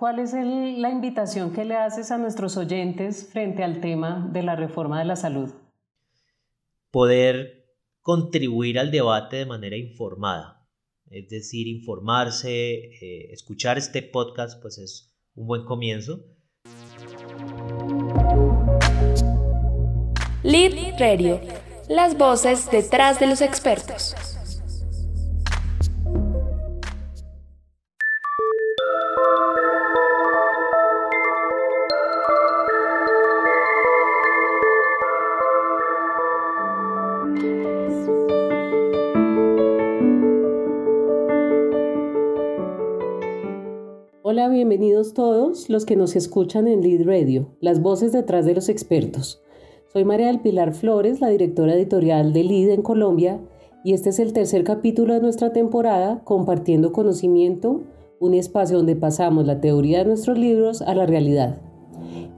¿cuál es la invitación que le haces a nuestros oyentes frente al tema de la reforma de la salud? Poder contribuir al debate de manera informada, es decir, informarse, eh, escuchar este podcast, pues es un buen comienzo. Lead Radio, las voces detrás de los expertos. Bienvenidos todos los que nos escuchan en Lead Radio, las voces detrás de los expertos. Soy María del Pilar Flores, la directora editorial de Lead en Colombia, y este es el tercer capítulo de nuestra temporada Compartiendo Conocimiento, un espacio donde pasamos la teoría de nuestros libros a la realidad.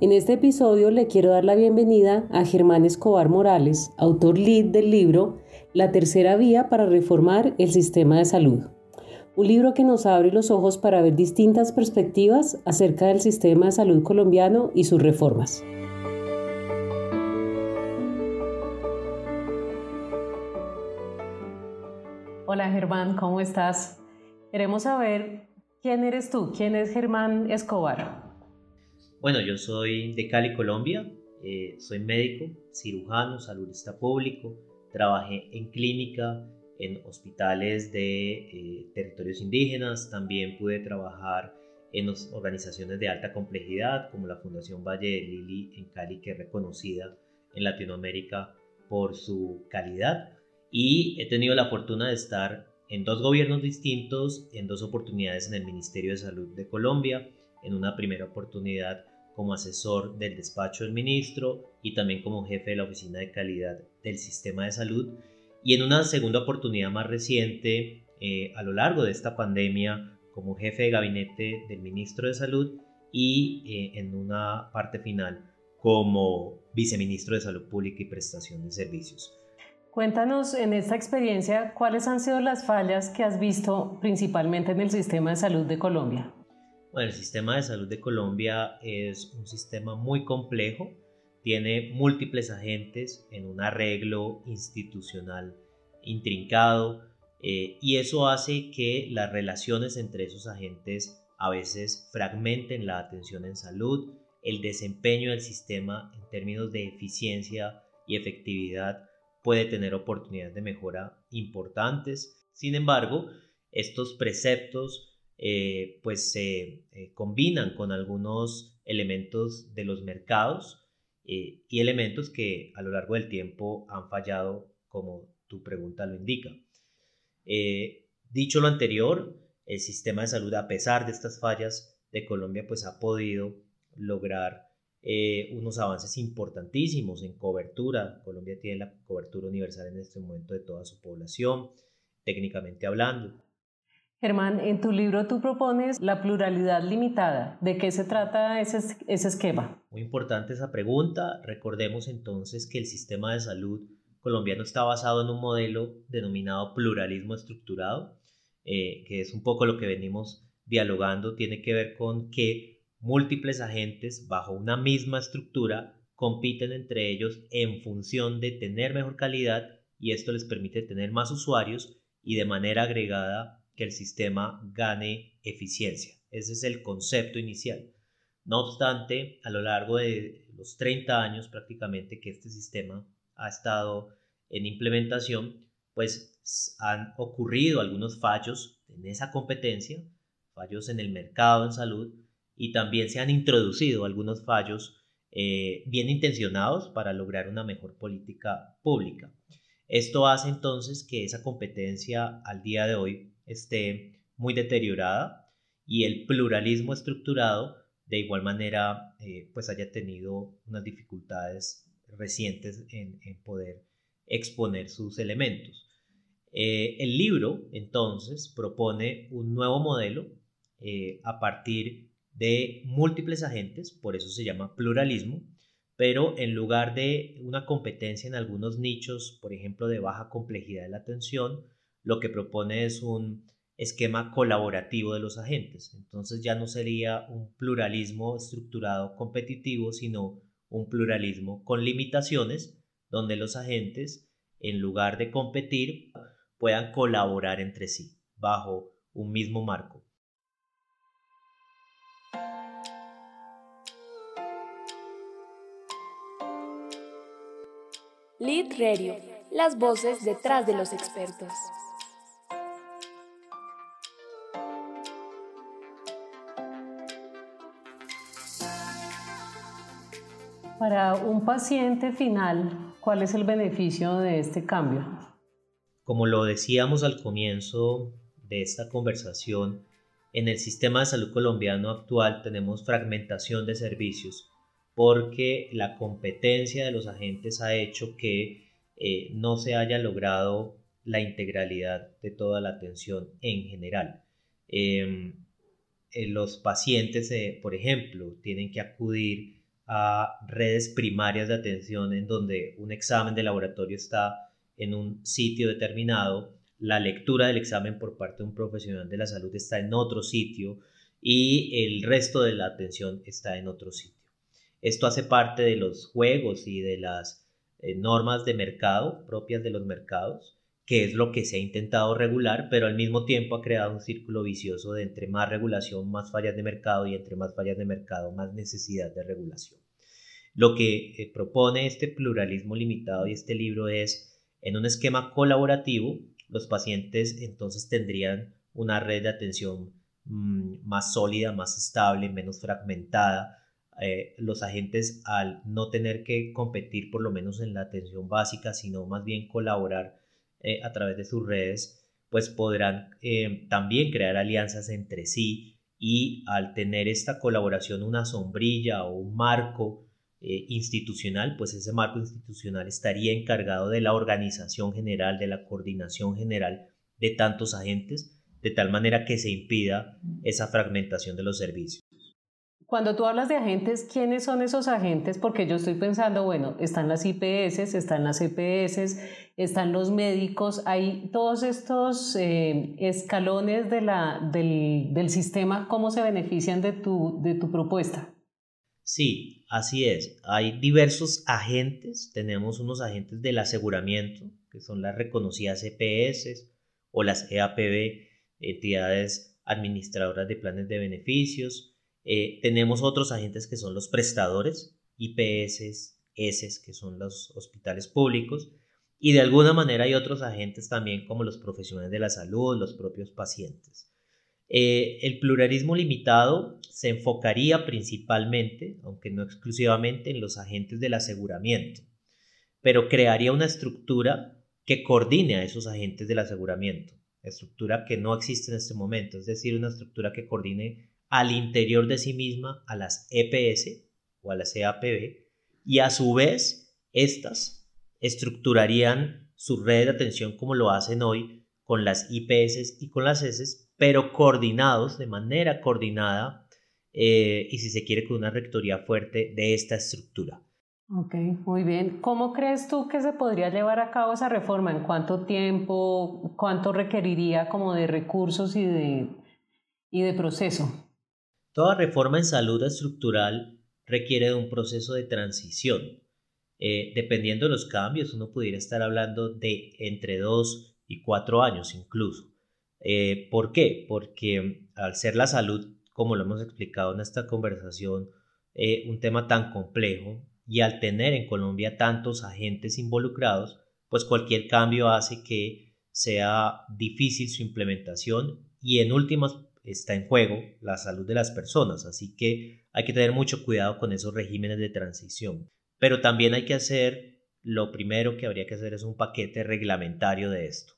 En este episodio le quiero dar la bienvenida a Germán Escobar Morales, autor lead del libro La tercera vía para reformar el sistema de salud un libro que nos abre los ojos para ver distintas perspectivas acerca del sistema de salud colombiano y sus reformas. Hola Germán, ¿cómo estás? Queremos saber quién eres tú, quién es Germán Escobar. Bueno, yo soy de Cali, Colombia, eh, soy médico, cirujano, saludista público, trabajé en clínica en hospitales de eh, territorios indígenas, también pude trabajar en organizaciones de alta complejidad como la Fundación Valle de Lili en Cali, que es reconocida en Latinoamérica por su calidad. Y he tenido la fortuna de estar en dos gobiernos distintos, en dos oportunidades en el Ministerio de Salud de Colombia, en una primera oportunidad como asesor del despacho del ministro y también como jefe de la Oficina de Calidad del Sistema de Salud y en una segunda oportunidad más reciente, eh, a lo largo de esta pandemia, como jefe de gabinete del ministro de Salud y eh, en una parte final como viceministro de Salud Pública y Prestación de Servicios. Cuéntanos en esta experiencia cuáles han sido las fallas que has visto principalmente en el sistema de salud de Colombia. Bueno, el sistema de salud de Colombia es un sistema muy complejo tiene múltiples agentes en un arreglo institucional intrincado eh, y eso hace que las relaciones entre esos agentes a veces fragmenten la atención en salud, el desempeño del sistema en términos de eficiencia y efectividad puede tener oportunidades de mejora importantes. Sin embargo, estos preceptos eh, pues se eh, combinan con algunos elementos de los mercados eh, y elementos que a lo largo del tiempo han fallado como tu pregunta lo indica. Eh, dicho lo anterior, el sistema de salud, a pesar de estas fallas de Colombia, pues ha podido lograr eh, unos avances importantísimos en cobertura. Colombia tiene la cobertura universal en este momento de toda su población, técnicamente hablando. Germán, en tu libro tú propones la pluralidad limitada. ¿De qué se trata ese, ese esquema? Muy importante esa pregunta. Recordemos entonces que el sistema de salud colombiano está basado en un modelo denominado pluralismo estructurado, eh, que es un poco lo que venimos dialogando. Tiene que ver con que múltiples agentes bajo una misma estructura compiten entre ellos en función de tener mejor calidad y esto les permite tener más usuarios y de manera agregada que el sistema gane eficiencia. Ese es el concepto inicial. No obstante, a lo largo de los 30 años prácticamente que este sistema ha estado en implementación, pues han ocurrido algunos fallos en esa competencia, fallos en el mercado en salud y también se han introducido algunos fallos eh, bien intencionados para lograr una mejor política pública. Esto hace entonces que esa competencia al día de hoy esté muy deteriorada y el pluralismo estructurado de igual manera eh, pues haya tenido unas dificultades recientes en, poder exponer sus elementos. Eh, el libro entonces propone un nuevo modelo eh, a partir de múltiples agentes, por eso se llama pluralismo, pero en lugar de una competencia en algunos nichos, por ejemplo, de baja complejidad de la atención, lo que propone es un esquema colaborativo de los agentes. Entonces ya no sería un pluralismo estructurado competitivo, sino un pluralismo con limitaciones, donde los agentes, en lugar de competir, puedan colaborar entre sí bajo un mismo marco. Lead Radio, las voces detrás de los expertos. Para un paciente final, ¿cuál es el beneficio de este cambio? Como lo decíamos al comienzo de esta conversación, en el sistema de salud colombiano actual tenemos fragmentación de servicios porque la competencia de los agentes ha hecho que eh, no se haya logrado la integralidad de toda la atención en general. Em, eh, los pacientes, eh, por ejemplo, tienen que acudir a redes primarias de atención en donde un examen de laboratorio está en un sitio determinado, la lectura del examen por parte de un profesional de la salud está en otro sitio y el resto de la atención está en otro sitio. Esto hace parte de los juegos y de las eh, normas de mercado propias de los mercados, que es lo que se ha intentado regular, pero al mismo tiempo ha creado un círculo vicioso de entre más regulación, más fallas de mercado y entre más fallas de mercado, más necesidad de regulación. Lo que eh, propone este pluralismo limitado y este libro es, en un esquema colaborativo, los pacientes entonces tendrían una red de atención mm, más sólida, más estable, menos fragmentada. Eh, los agentes al no tener que competir por lo menos en la atención básica, sino más bien colaborar eh, a través de sus redes, pues podrán también crear alianzas entre sí y al tener esta colaboración una sombrilla o un marco eh, institucional, pues ese marco institucional estaría encargado de la organización general, de la coordinación general de tantos agentes, de tal manera que se impida esa fragmentación de los servicios. Cuando tú hablas de agentes, ¿quiénes son esos agentes? Porque yo estoy pensando, bueno, están las IPS, están las EPS, están los médicos, hay todos estos eh, escalones del, del, sistema, ¿cómo se benefician de tu, de tu propuesta? Sí, así es. Hay diversos agentes. Tenemos unos agentes del aseguramiento, que son las reconocidas EPS o las EAPB, entidades administradoras de planes de beneficios. Eh, tenemos otros agentes que son los prestadores, IPS, S, que son los hospitales públicos. Y de alguna manera hay otros agentes también como los profesionales de la salud, los propios pacientes. Eh, el pluralismo limitado se enfocaría principalmente, aunque no exclusivamente, en los agentes del aseguramiento, pero crearía una estructura que coordine a esos agentes del aseguramiento, estructura que no existe en este momento, es decir, una estructura que coordine al interior de sí misma a las EPS o a las EAPB y a su vez estas estructurarían su red de atención como lo hacen hoy con las IPS y con las S pero coordinados, de manera coordinada, eh, y si se quiere, con una rectoría fuerte de esta estructura. Ok, muy bien. ¿Cómo crees tú que se podría llevar a cabo esa reforma? ¿En cuánto tiempo? ¿Cuánto requeriría como de recursos y de, y de proceso? Toda reforma en salud estructural requiere de un proceso de transición. Eh, dependiendo de los cambios, uno pudiera estar hablando de entre dos y cuatro años incluso. Eh, ¿Por qué? Porque al ser la salud, como lo hemos explicado en esta conversación, eh, un tema tan complejo y al tener en Colombia tantos agentes involucrados, pues cualquier cambio hace que sea difícil su implementación y en últimas está en juego la salud de las personas, así que hay que tener mucho cuidado con esos regímenes de transición. Pero también hay que hacer, lo primero que habría que hacer es un paquete reglamentario de esto.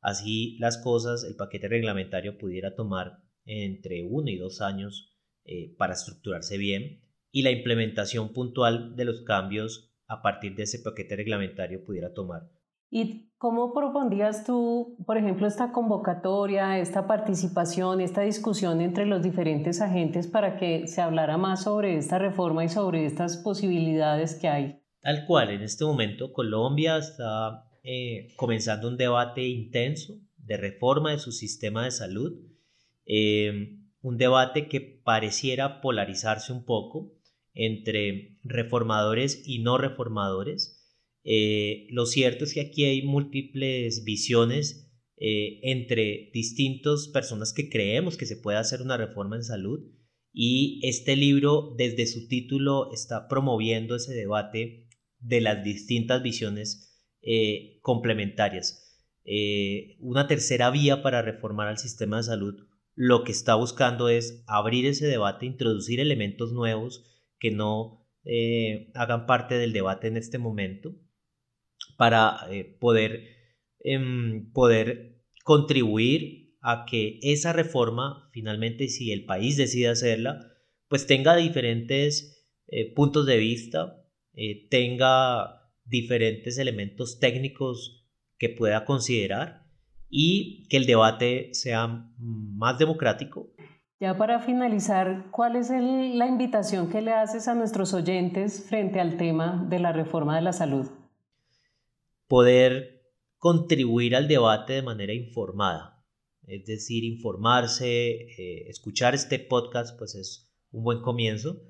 Así las cosas, el paquete reglamentario pudiera tomar entre uno y dos años eh, para estructurarse bien y la implementación puntual de los cambios a partir de ese paquete reglamentario pudiera tomar. ¿Y cómo propondrías tú, por ejemplo, esta convocatoria, esta participación, esta discusión entre los diferentes agentes para que se hablara más sobre esta reforma y sobre estas posibilidades que hay? Tal cual, en este momento Colombia está eh, comenzando un debate intenso de reforma de su sistema de salud, eh, un debate que pareciera polarizarse un poco entre reformadores y no reformadores. Eh, lo cierto es que aquí hay múltiples visiones eh, entre distintas personas que creemos que se puede hacer una reforma en salud y este libro desde su título está promoviendo ese debate de las distintas visiones eh, complementarias. una tercera vía para reformar al sistema de salud lo que está buscando es abrir ese debate, introducir elementos nuevos que no hagan parte del debate en este momento para eh, poder, em, poder contribuir a que esa reforma, finalmente, si el país decide hacerla, pues tenga diferentes eh, puntos de vista, tenga diferentes elementos técnicos que pueda considerar y que el debate sea más democrático ya para finalizar, ¿cuál es la invitación que le haces a nuestros oyentes frente al tema de la reforma de la salud? Poder contribuir al debate de manera informada, es decir, informarse, eh, escuchar este podcast, pues es un buen comienzo,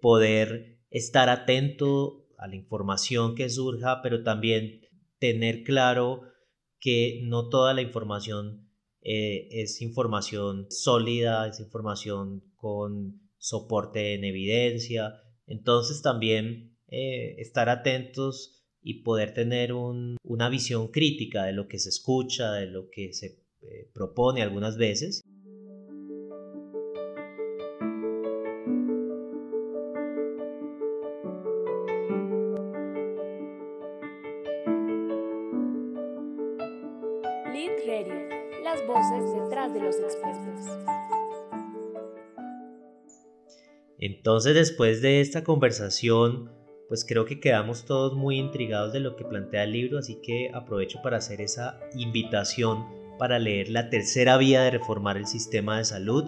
poder estar atento a la información que surja, pero también tener claro que no toda la información eh, es información sólida, es información con soporte en evidencia. Entonces también eh, estar atentos y poder tener una visión crítica de lo que se escucha, de lo que se eh, propone algunas veces. Entonces, después de esta conversación, pues creo que quedamos todos muy intrigados de lo que plantea el libro, así que aprovecho para hacer esa invitación para leer la tercera vía de reformar el sistema de salud.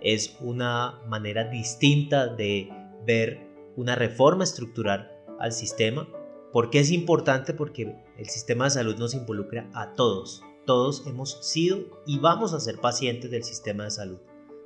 Es una manera distinta de ver una reforma estructural al sistema. ¿Por qué es importante? Porque el sistema de salud nos involucra a todos. Todos hemos sido y vamos a ser pacientes del sistema de salud.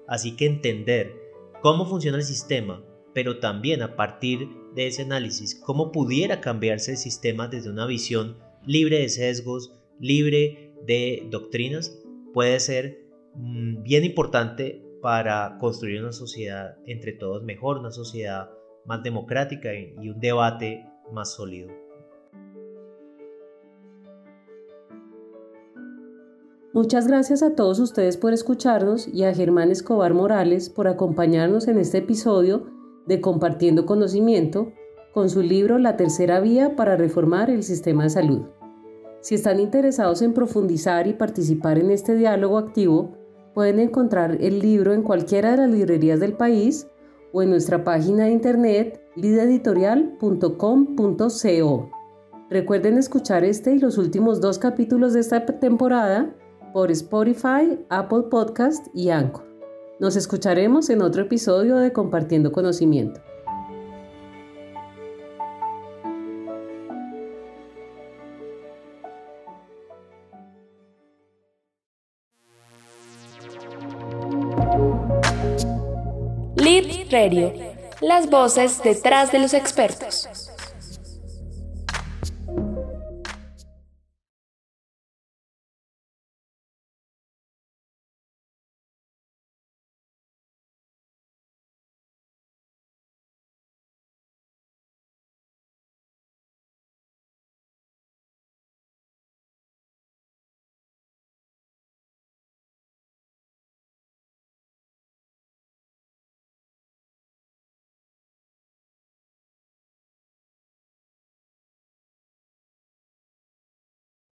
Así que entender cómo funciona el sistema, pero también a partir de ese análisis, cómo pudiera cambiarse el sistema desde una visión libre de sesgos, libre de doctrinas, puede ser mm, bien importante para construir una sociedad entre todos mejor, una sociedad más democrática y un debate más sólido. Muchas gracias a todos ustedes por escucharnos y a Germán Escobar Morales por acompañarnos en este episodio de Compartiendo Conocimiento con su libro La tercera vía para reformar el sistema de salud. Si están interesados en profundizar y participar en este diálogo activo, pueden encontrar el libro en cualquiera de las librerías del país o en nuestra página de internet lideditorial.com.co. Recuerden escuchar este y los últimos dos capítulos de esta temporada por Spotify, Apple Podcast y Anchor. Nos escucharemos en otro episodio de Compartiendo Conocimiento. Lead Radio, las voces detrás de los expertos.